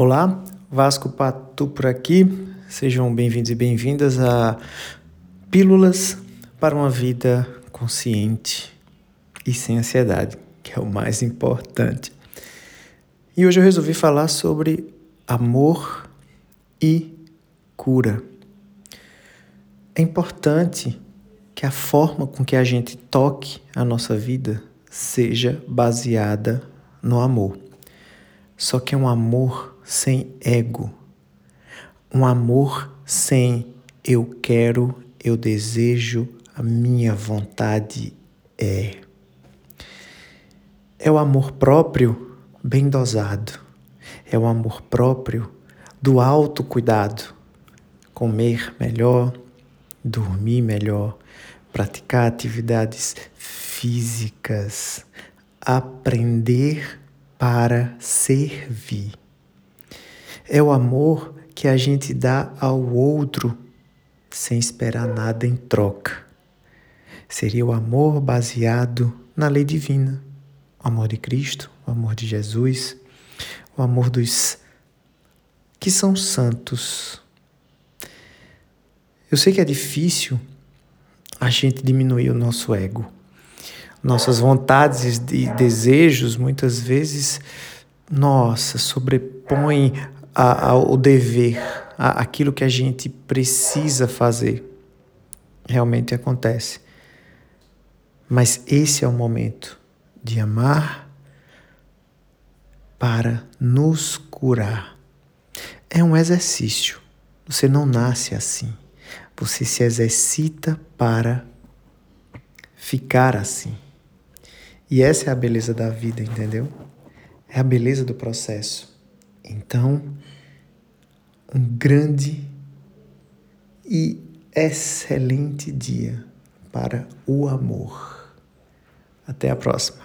Olá, Vasco Patu por aqui. Sejam bem-vindos e bem-vindas a Pílulas para uma Vida Consciente e sem ansiedade, que é o mais importante. E hoje eu resolvi falar sobre amor e cura. É importante que a forma com que a gente toque a nossa vida seja baseada no amor. Só que é um amor sem ego. Um amor sem eu quero, eu desejo, a minha vontade é. É o amor próprio bem dosado. É o amor próprio do autocuidado. Comer melhor, dormir melhor, praticar atividades físicas, aprender para servir. É o amor que a gente dá ao outro sem esperar nada em troca. Seria o amor baseado na lei divina, o amor de Cristo, o amor de Jesus, o amor dos que são santos. Eu sei que é difícil a gente diminuir o nosso ego. Nossas vontades e desejos muitas vezes, nossa, sobrepõem a, ao dever, a, aquilo que a gente precisa fazer. Realmente acontece. Mas esse é o momento de amar para nos curar. É um exercício. Você não nasce assim. Você se exercita para ficar assim. E essa é a beleza da vida, entendeu? É a beleza do processo. Então, um grande e excelente dia para o amor. Até a próxima.